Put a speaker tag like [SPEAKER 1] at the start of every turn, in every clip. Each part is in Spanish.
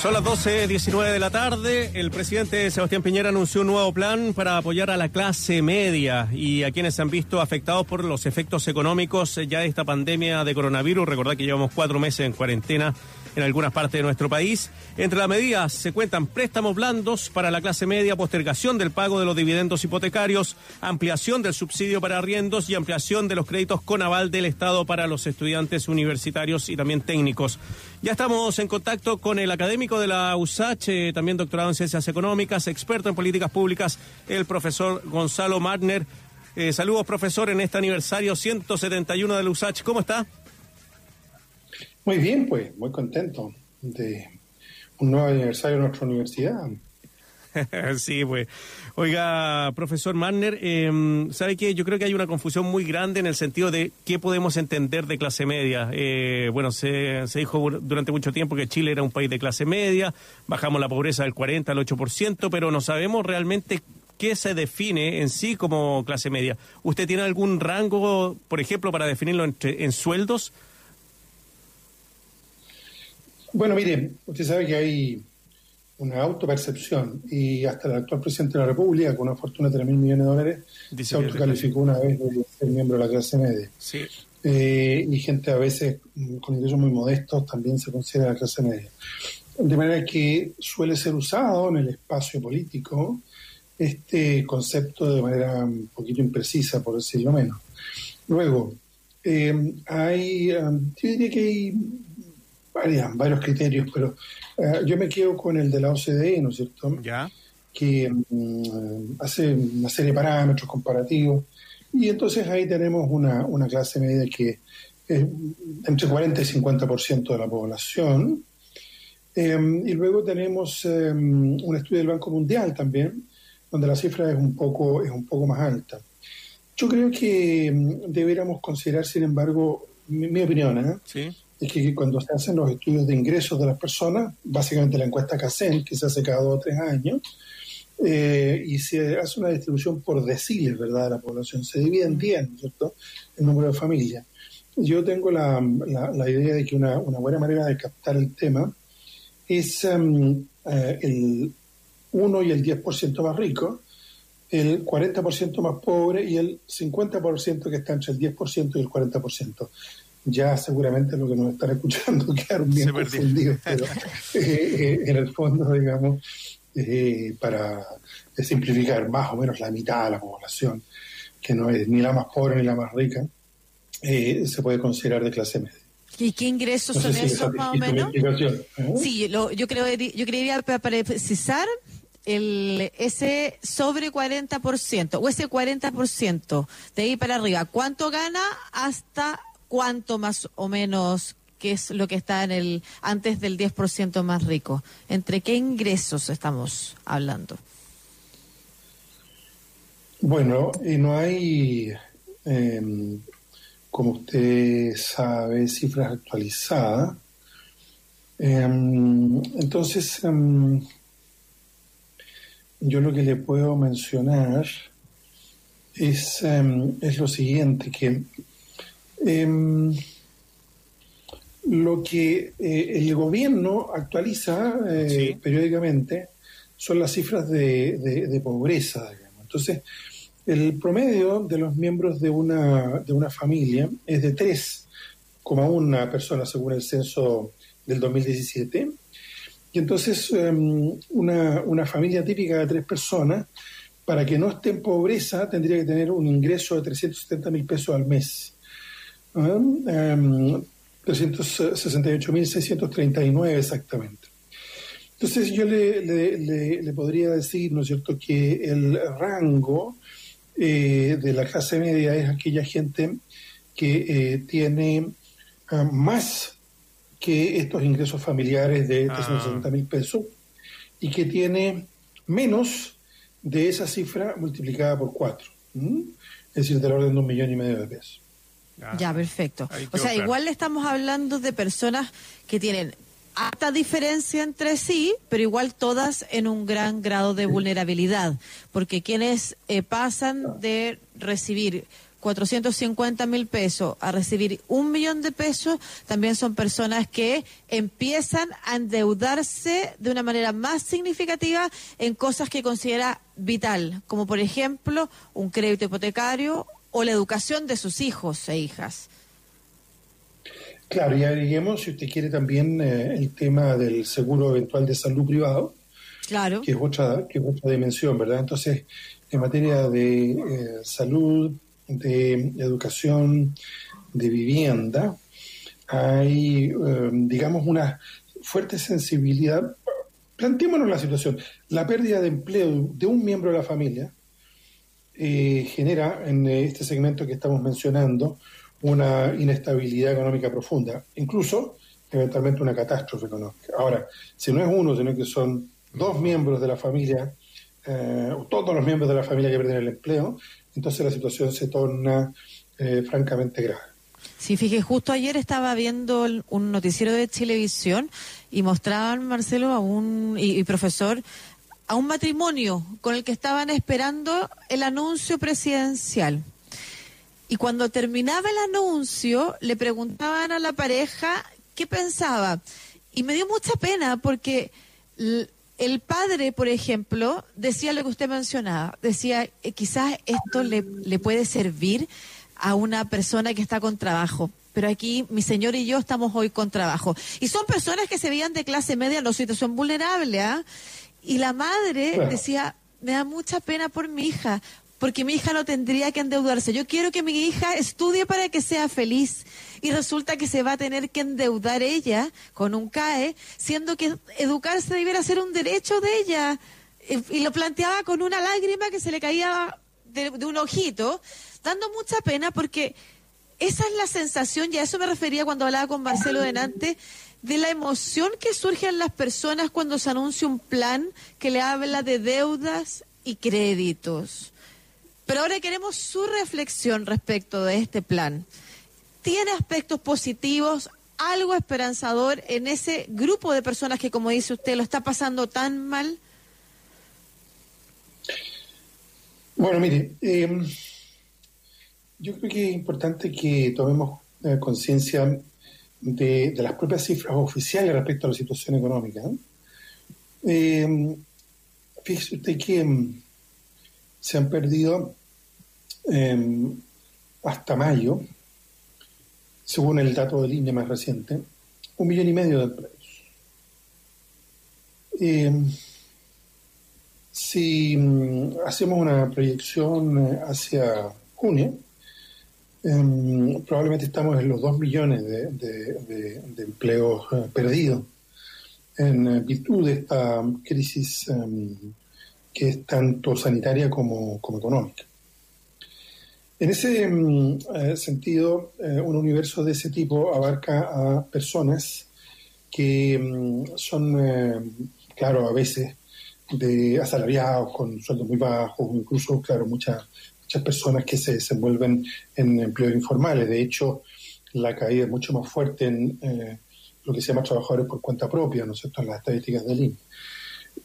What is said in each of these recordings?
[SPEAKER 1] Son las 12.19 de la tarde. El presidente Sebastián Piñera anunció un nuevo plan para apoyar a la clase media y a quienes se han visto afectados por los efectos económicos ya de esta pandemia de coronavirus. Recordad que llevamos cuatro meses en cuarentena en algunas partes de nuestro país. Entre las medidas se cuentan préstamos blandos para la clase media, postergación del pago de los dividendos hipotecarios, ampliación del subsidio para arriendos y ampliación de los créditos con aval del Estado para los estudiantes universitarios y también técnicos. Ya estamos en contacto con el académico de la USACH, también doctorado en Ciencias Económicas, experto en políticas públicas, el profesor Gonzalo Martner. Eh, saludos, profesor, en este aniversario 171 de la USACH. ¿Cómo está?
[SPEAKER 2] Muy bien, pues, muy contento de un nuevo aniversario de nuestra universidad.
[SPEAKER 1] sí, pues. Oiga, profesor Manner, eh, ¿sabe que Yo creo que hay una confusión muy grande en el sentido de qué podemos entender de clase media. Eh, bueno, se, se, dijo durante mucho tiempo que Chile era un país de clase media, bajamos la pobreza del 40 al 8%, pero no sabemos realmente qué se define en sí como clase media. ¿Usted tiene algún rango, por ejemplo, para definirlo en sueldos?
[SPEAKER 2] Bueno, mire, usted sabe que hay una autopercepción y hasta el actual presidente de la República, con una fortuna de 3 mil millones de dólares, se autocalificó una vez de ser miembro de la clase media.
[SPEAKER 1] Sí.
[SPEAKER 2] Eh, y gente a veces con ingresos muy modestos también se considera la clase media. De manera que suele ser usado en el espacio político este concepto de manera un poquito imprecisa, por decirlo menos. Luego, eh, hay, um, yo diría que hay varios criterios, pero eh, yo me quedo con el de la OCDE, ¿no es cierto?
[SPEAKER 1] Ya.
[SPEAKER 2] Que mm, hace una serie de parámetros comparativos y entonces ahí tenemos una, una clase media que es entre 40 y 50% de la población. Em, y luego tenemos em, un estudio del Banco Mundial también, donde la cifra es un poco, es un poco más alta. Yo creo que mm, deberíamos considerar, sin embargo, mi, mi opinión, ¿eh?
[SPEAKER 1] Sí
[SPEAKER 2] es que cuando se hacen los estudios de ingresos de las personas, básicamente la encuesta CACEN, que se hace cada dos o tres años, eh, y se hace una distribución por deciles, ¿verdad?, de la población. Se divide en 10, ¿cierto?, el número de familias. Yo tengo la, idea de que una, buena manera de captar el tema es um, el 1 y el 10% más rico, el 40% más pobre y el 50% que está entre el 10% y el 40% ya seguramente lo que nos están escuchando quedaron bien confundidos, pero eh, eh, en el fondo, digamos, eh, para simplificar más o menos la mitad de la población, que no es ni la más pobre ni la más rica, se puede considerar de clase media.
[SPEAKER 3] ¿Y qué ingresos son esos más o menos? Sí, lo, yo creo yo creería para precisar el ese sobre 40% o ese 40% de ahí para arriba, ¿cuánto gana hasta cuánto más o menos qué es lo que está en el antes del 10% más rico. ¿Entre qué ingresos estamos hablando?
[SPEAKER 2] Bueno, y no hay, em, como usted sabe, cifras actualizadas. Em, entonces, em, yo lo que le puedo mencionar es, es lo siguiente, que Em, lo que eh, el gobierno actualiza eh, periódicamente son las cifras de, pobreza. Entonces, el promedio de los miembros de una, de una familia es de 3,1 personas según el censo del 2017. Y entonces em, una, una familia típica de tres personas, para que no esté en pobreza, tendría que tener un ingreso de 370 mil pesos al mes. 368.639 em, exactamente. Entonces yo le, le, podría decir, ¿no es cierto?, que el rango eh, de la clase media es aquella gente que eh, tiene ah, más que estos ingresos familiares de 360 ah. mil pesos y que tiene menos de esa cifra multiplicada por cuatro, es decir, del orden de un millón y medio de pesos.
[SPEAKER 3] Ah, ya, perfecto. O sea, igual le estamos hablando de personas que tienen alta diferencia entre sí, pero igual todas en un gran grado de vulnerabilidad, porque quienes eh, pasan de recibir 450 mil pesos a recibir un millón de pesos, también son personas que empiezan a endeudarse de una manera más significativa en cosas que considera vital, como por ejemplo un crédito hipotecario o la educación de sus hijos e hijas.
[SPEAKER 2] Claro, y agreguemos, si usted quiere, también eh, el tema del seguro eventual de salud privado,
[SPEAKER 3] claro.
[SPEAKER 2] que, es otra, que es otra dimensión, ¿verdad? Entonces, en materia de eh, salud, de educación, de vivienda, hay, eh, digamos, una fuerte sensibilidad. Planteémonos la situación. La pérdida de empleo de un miembro de la familia genera en este segmento que estamos mencionando una inestabilidad económica profunda, incluso eventualmente una catástrofe económica. Ahora, si no es uno, sino que son dos miembros de la familia, eh, todos los miembros de la familia que pierden el empleo, entonces la situación se torna eh, francamente grave.
[SPEAKER 3] Sí, justo ayer estaba viendo un noticiero de televisión y mostraban, Marcelo, a un y profesor, a un matrimonio con el que estaban esperando el anuncio presidencial. Y cuando terminaba el anuncio, le preguntaban a la pareja qué pensaba. Y me dio mucha pena porque el padre, por ejemplo, decía lo que usted mencionaba. Decía, eh, quizás esto le, le puede servir a una persona que está con trabajo pero aquí mi señor y yo estamos hoy con trabajo. Y son personas que se veían de clase media, no situación vulnerable, ¿ah? Y la madre decía, me da mucha pena por mi hija, porque mi hija no tendría que endeudarse. Yo quiero que mi hija estudie para que sea feliz. Y resulta que se va a tener que endeudar ella con un CAE, siendo que educarse debiera ser un derecho de ella. Y, lo planteaba con una lágrima que se le caía de, un ojito, dando mucha pena porque esa es la sensación, y a eso me refería cuando hablaba con Marcelo Denante, de la emoción que surge en las personas cuando se anuncia un plan que le habla de deudas y créditos. Pero ahora queremos su reflexión respecto de este plan. ¿Tiene aspectos positivos, algo esperanzador en ese grupo de personas que, como dice usted, lo está pasando tan mal?
[SPEAKER 2] Bueno, mire, em, yo creo que es importante que tomemos eh, conciencia de, las propias cifras oficiales respecto a la situación económica. Eh, fíjese usted que em, se han perdido em, hasta mayo, según el dato del INE más reciente, un millón y medio de empleos. Em, si mm, hacemos una proyección eh, hacia junio, em, probablemente estamos en los dos millones de, empleos eh, perdidos en eh, virtud de esta crisis que es tanto sanitaria como, económica. En ese mm, eh, sentido, un universo de ese tipo abarca a personas que son, claro, a veces de asalariados con sueldos muy bajos, incluso, claro, muchas, muchas personas que se desenvuelven en empleos informales. De hecho, la caída es mucho más fuerte en lo que se llama trabajadores por cuenta propia, ¿no es cierto?, en las estadísticas del INE.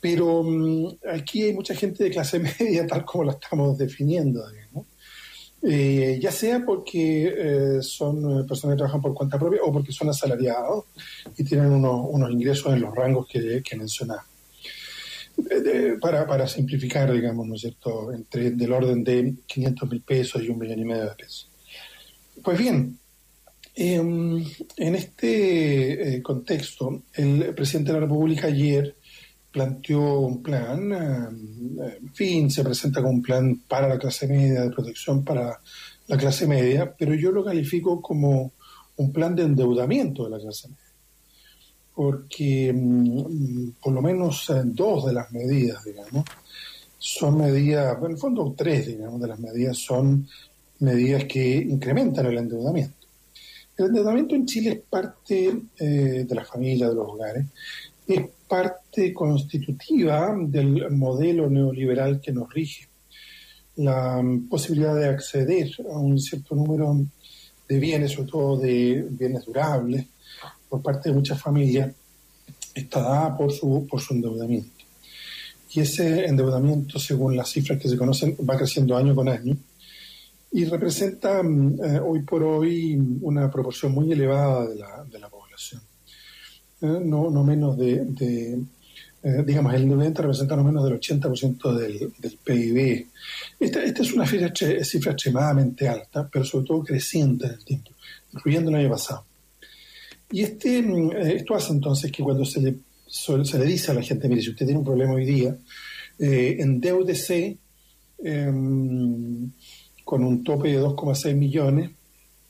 [SPEAKER 2] Pero mm, aquí hay mucha gente de clase media, tal como la estamos definiendo, eh, ya sea porque eh, son personas que trabajan por cuenta propia o porque son asalariados y tienen unos, ingresos en los rangos que, que mencionaba. Para, para simplificar, digamos, ¿no es cierto?, entre del orden de 500 mil pesos y un millón y medio de pesos. Pues bien, em, en este eh, contexto, el presidente de la República ayer planteó un plan, eh, en fin, se presenta como un plan para la clase media, de protección para la clase media, pero yo lo califico como un plan de endeudamiento de la clase media. Porque mm, por lo menos dos de las medidas, digamos, son medidas, en el fondo tres, digamos, de las medidas son medidas que incrementan el endeudamiento. El endeudamiento en Chile es parte eh, de la familia, de los hogares, es parte constitutiva del modelo neoliberal que nos rige. La posibilidad de acceder a un cierto número de bienes, sobre todo de bienes durables, por parte de muchas familias, está dada por su, por su endeudamiento. Y ese endeudamiento, según las cifras que se conocen, va creciendo año con año. y representa mm, eh, hoy por hoy una proporción muy elevada de la, población. Eh, no, no menos de, eh, digamos, el 90 representa no menos del 80% del, PIB. Esta, esta es una cifra, cifra extremadamente alta, pero sobre todo creciente en el tiempo, incluyendo el año pasado. Y este, mm, esto hace entonces que cuando se le, se le dice a la gente, mire, si usted tiene un problema hoy día, eh, endeudese em, con un tope de 2,6 millones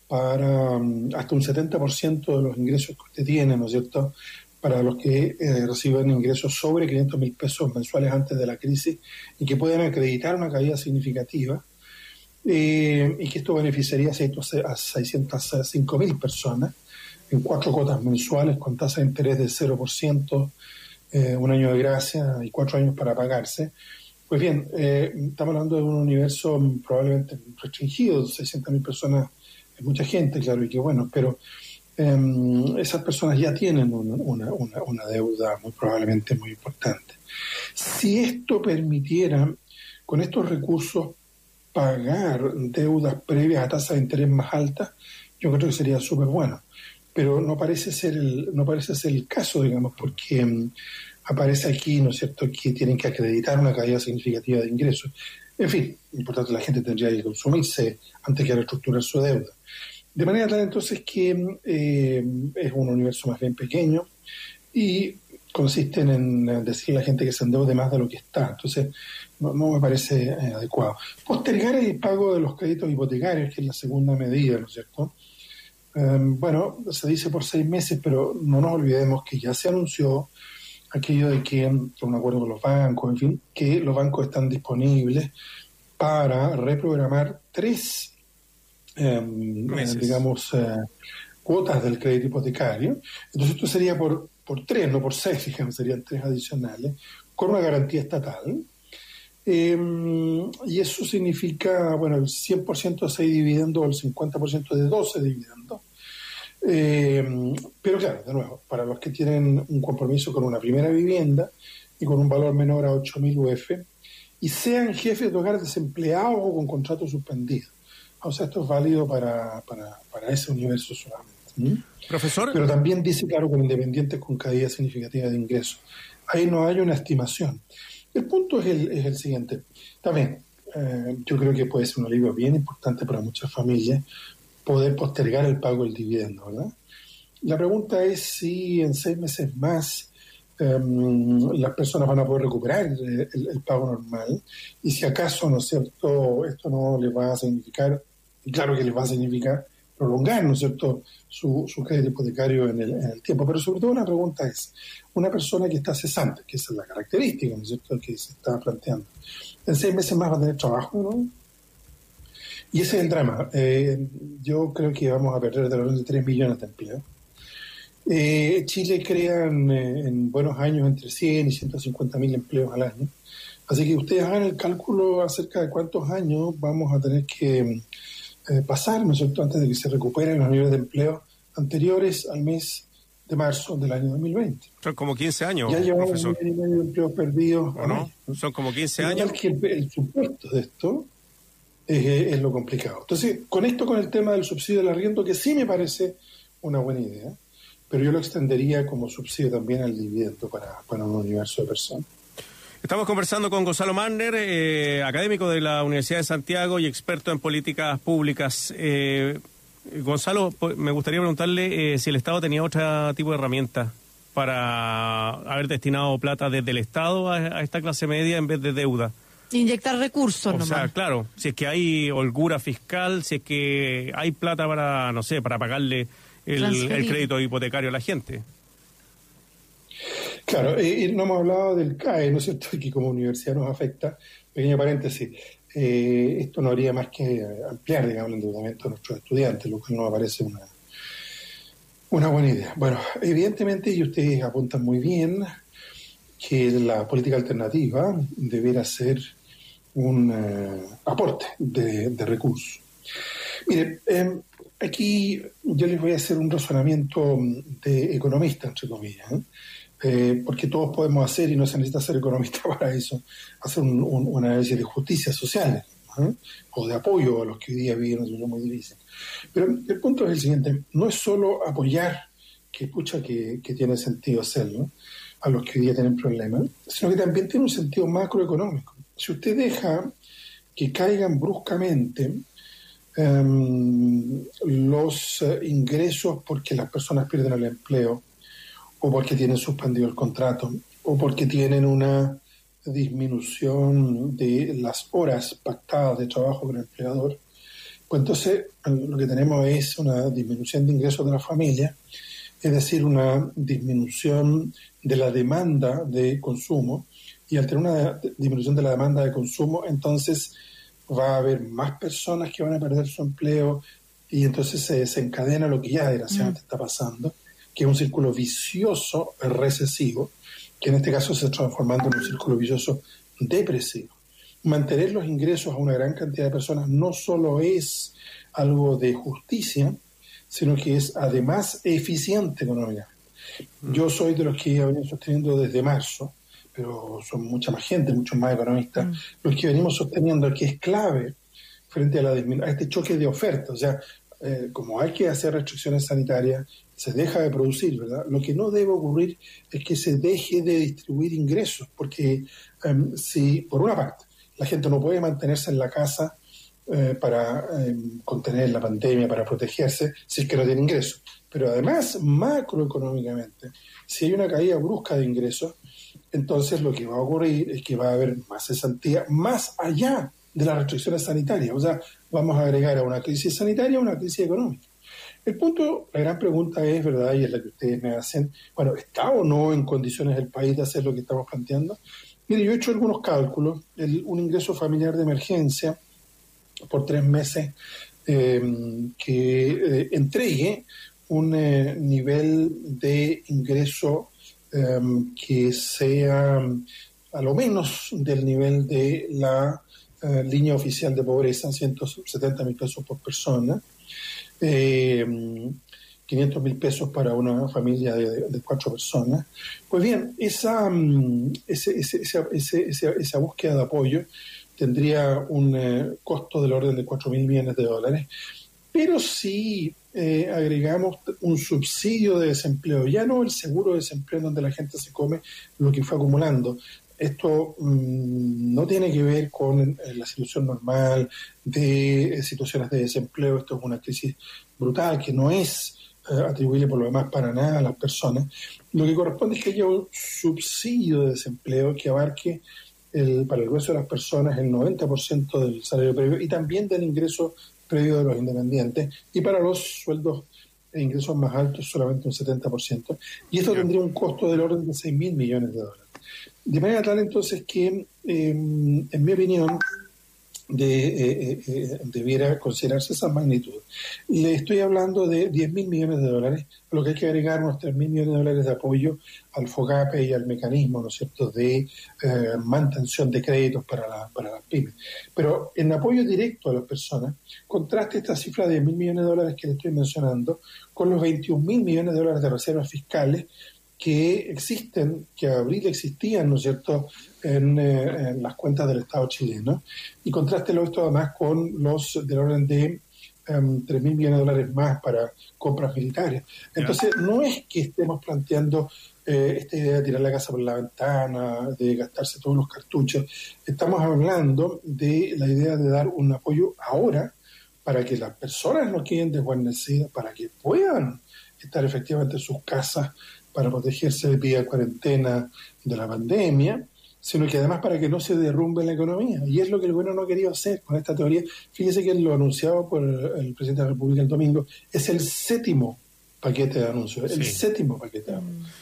[SPEAKER 2] para mm, hasta un 70% de los ingresos que usted tiene, ¿no es cierto? Para los que eh, reciben ingresos sobre 500 mil pesos mensuales antes de la crisis y que puedan acreditar una caída significativa eh, y que esto beneficiaría a 605 mil personas en cuatro cuotas mensuales con tasa de interés del 0%, eh, un año de gracia y cuatro años para pagarse. Pues bien, eh, estamos hablando de un universo probablemente restringido, 600.000 personas es mucha gente, claro, y que bueno, pero em, esas personas ya tienen una, deuda muy probablemente muy importante. Si esto permitiera, con estos recursos, pagar deudas previas a tasas de interés más altas, yo creo que sería súper bueno. Pero no parece ser el, no parece ser el caso, digamos, porque em, aparece aquí, ¿no es cierto?, que tienen que acreditar una caída significativa de ingresos. En fin, importante, la gente tendría que consumirse antes que reestructurar su deuda. De manera tal entonces que eh, es un universo más bien pequeño y consiste en decirle a la gente que se endeude más de lo que está. Entonces, no, me parece eh, adecuado. Postergar el pago de los créditos hipotecarios, que es la segunda medida, ¿no es cierto? Em, bueno, se dice por seis meses, pero no nos olvidemos que ya se anunció aquello de que, con un acuerdo con los bancos, en fin, que los bancos están disponibles para reprogramar tres, em, eh, digamos, eh, cuotas del crédito hipotecario. Entonces esto sería por, por tres, no por seis, digamos, serían tres adicionales, con una garantía estatal. Em, y eso significa, bueno, el 100% de 6 dividendos o el 50% de 12 dividendos. Eh, pero claro, de nuevo, para los que tienen un compromiso con una primera vivienda y con un valor menor a 8.000 UF y sean jefes de hogar desempleados o con contrato suspendido. O sea, esto es válido para, para, para ese universo solamente.
[SPEAKER 1] Profesor.
[SPEAKER 2] Pero también dice, claro, con independientes con caída significativa de ingresos. Ahí no hay una estimación. El punto es el, es el siguiente. También, eh, yo creo que puede ser un alivio bien importante para muchas familias, poder postergar el pago del dividendo, ¿verdad? La pregunta es si en seis meses más em, las personas van a poder recuperar el, pago normal y si acaso, ¿no es cierto?, esto no les va a significar, y claro que les va a significar prolongar, ¿no es cierto?, su, su crédito hipotecario en el, en el, tiempo. Pero sobre todo una pregunta es, una persona que está cesante, que esa es la característica, ¿no es cierto?, que se está planteando, en seis meses más va a tener trabajo, ¿no? Y ese es el drama. Eh, yo creo que vamos a perder de los de 3 millones de empleos. Eh, Chile crea eh, en, buenos años entre 100 y 150 mil empleos al año. Así que ustedes hagan el cálculo acerca de cuántos años vamos a tener que pasar, ¿no es cierto?, antes de que se recuperen los niveles de empleo anteriores al mes de marzo del año 2020.
[SPEAKER 1] Son como 15 años.
[SPEAKER 2] Ya llevamos un medio de empleos perdidos.
[SPEAKER 1] no? Son como 15 años.
[SPEAKER 2] Que el supuesto de esto es, lo complicado. Entonces, con esto, con el tema del subsidio del arriendo, que sí me parece una buena idea, pero yo lo extendería como subsidio también al dividendo para, para un universo de personas.
[SPEAKER 1] Estamos conversando con Gonzalo Manner, eh, académico de la Universidad de Santiago y experto en políticas públicas. Eh, Gonzalo, me gustaría preguntarle eh, si el Estado tenía otro tipo de herramienta para haber destinado plata desde el Estado a esta clase media en vez de deuda.
[SPEAKER 3] Inyectar recursos,
[SPEAKER 1] O sea, claro, si es que hay holgura fiscal, si es que hay plata para, no sé, para pagarle el, crédito hipotecario a la gente.
[SPEAKER 2] Claro, no hemos hablado del CAE, ¿no es cierto?, que como universidad nos afecta. Pequeño paréntesis, eh, esto no haría más que ampliar, digamos, el endeudamiento de nuestros estudiantes, lo cual nos parece una, una buena idea. Bueno, evidentemente, y ustedes apuntan muy bien, que la política alternativa debiera ser un eh, aporte de, recursos. Mire, em, aquí yo les voy a hacer un razonamiento de economista, entre comillas, ¿eh? Eh, porque todos podemos hacer, y no se necesita ser economista para eso, hacer un, análisis de justicia social. ¿eh? o de apoyo a los que hoy día viven una situación muy difícil. Pero el punto es el siguiente, no es solo apoyar, que pucha que, que tiene sentido hacerlo, a los que hoy día tienen problemas, sino que también tiene un sentido macroeconómico. Si usted deja que caigan bruscamente em, los eh, ingresos porque las personas pierden el empleo, o porque tienen suspendido el contrato, o porque tienen una disminución de las horas pactadas de trabajo con el empleador, pues entonces lo que tenemos es una disminución de ingresos de la familia, es decir, una disminución de la demanda de consumo, y al tener una disminución de la demanda de consumo, entonces va a haber más personas que van a perder su empleo y entonces se desencadena lo que ya desgraciadamente mm. está pasando, que es un círculo vicioso recesivo, que en este caso se está transformando en un círculo vicioso depresivo. Mantener los ingresos a una gran cantidad de personas no solo es algo de justicia, sino que es además eficiente económicamente. Mm. Yo soy de los que he venido sosteniendo desde marzo, pero son mucha más gente, muchos más economistas, mm. los que venimos sosteniendo que es clave frente a, la, a este choque de ofertas. O sea, eh, como hay que hacer restricciones sanitarias, se deja de producir, ¿verdad? Lo que no debe ocurrir es que se deje de distribuir ingresos, porque em, si, por una parte, la gente no puede mantenerse en la casa eh, para em, contener la pandemia, para protegerse, si es que no tiene ingresos. Pero además, macroeconómicamente, si hay una caída brusca de ingresos, entonces lo que va a ocurrir es que va a haber más cesantía más allá de las restricciones sanitarias. O sea, vamos a agregar a una crisis sanitaria una crisis económica. El punto, la gran pregunta es, ¿verdad? Y es la que ustedes me hacen, bueno, ¿está o no en condiciones el país de hacer lo que estamos planteando? Mire, yo he hecho algunos cálculos. un ingreso familiar de emergencia por tres meses eh, que eh, entregue un eh, nivel de ingreso que sea a lo menos del nivel de la línea oficial de pobreza, 170 mil pesos por persona, eh, 500 mil pesos para una familia de, cuatro personas. Pues bien, esa, mm, esa, búsqueda de apoyo tendría un eh, costo del orden de 4 mil millones de dólares, pero si eh, agregamos un subsidio de desempleo, ya no el seguro de desempleo donde la gente se come lo que fue acumulando, esto mm, no tiene que ver con eh, la situación normal de eh, situaciones de desempleo, esto es una crisis brutal que no es eh, atribuible por lo demás para nada a las personas. Lo que corresponde es que haya un subsidio de desempleo que abarque el, para el grueso de las personas el 90% del salario previo y también del ingreso previo de los independientes y para los sueldos e ingresos más altos solamente un 70%. Y esto tendría un costo del orden de 6 mil millones de dólares. De manera tal entonces que, em, en mi opinión, de, eh, eh, eh, debiera considerarse esa magnitud. Le estoy hablando de 10 mil millones de dólares, lo que hay que agregar unos 3 mil millones de dólares de apoyo al FOGAPE y al mecanismo, ¿no es cierto?, de mantención de créditos para, la, para las pymes. Pero en apoyo directo a las personas, contraste esta cifra de 10 mil millones de dólares que le estoy mencionando con los 21 mil millones de dólares de reservas fiscales que existen, que a abril existían, ¿no es cierto?, en, eh, las cuentas del Estado chileno. Y contrástelo esto además con los del orden de um, em, 3 mil millones de dólares más para compras militares. Entonces, no es que estemos planteando eh, esta idea de tirar la casa por la ventana, de gastarse todos los cartuchos. Estamos hablando de la idea de dar un apoyo ahora para que las personas no queden desguarnecidas, para que puedan estar efectivamente en sus casas para protegerse de vía cuarentena de la pandemia, sino que además para que no se derrumbe la economía. Y es lo que el gobierno no ha querido hacer con esta teoría. Fíjese que lo anunciado por el presidente de la República el domingo es el séptimo paquete de anuncios, el séptimo paquete de anuncios.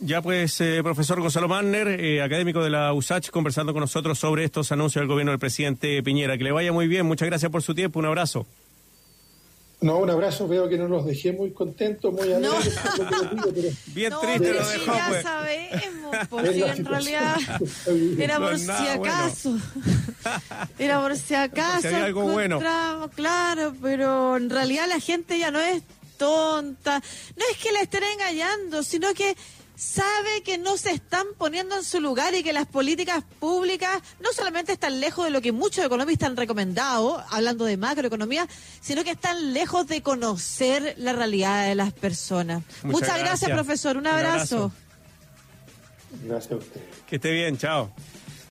[SPEAKER 1] Ya pues, eh, profesor Gonzalo Manner, eh, académico de la USACH, conversando con nosotros sobre estos anuncios del gobierno del presidente Piñera. Que le vaya muy bien, muchas gracias por su tiempo, un abrazo.
[SPEAKER 2] No, un abrazo, veo que no los dejé muy contentos, muy alegres.
[SPEAKER 1] Bien triste lo
[SPEAKER 3] dejó, ya pues. sabemos, porque en realidad era por si acaso. Era por si acaso.
[SPEAKER 1] algo bueno.
[SPEAKER 3] Claro, pero en realidad la gente ya no es tonta. No es que la estén engañando, sino que sabe que no se están poniendo en su lugar y que las políticas públicas no solamente están lejos de lo que muchos economistas han recomendado, hablando de macroeconomía, sino que están lejos de conocer la realidad de las personas. Muchas, gracias, profesor. Un abrazo.
[SPEAKER 2] Gracias a usted.
[SPEAKER 1] Que esté bien, chao.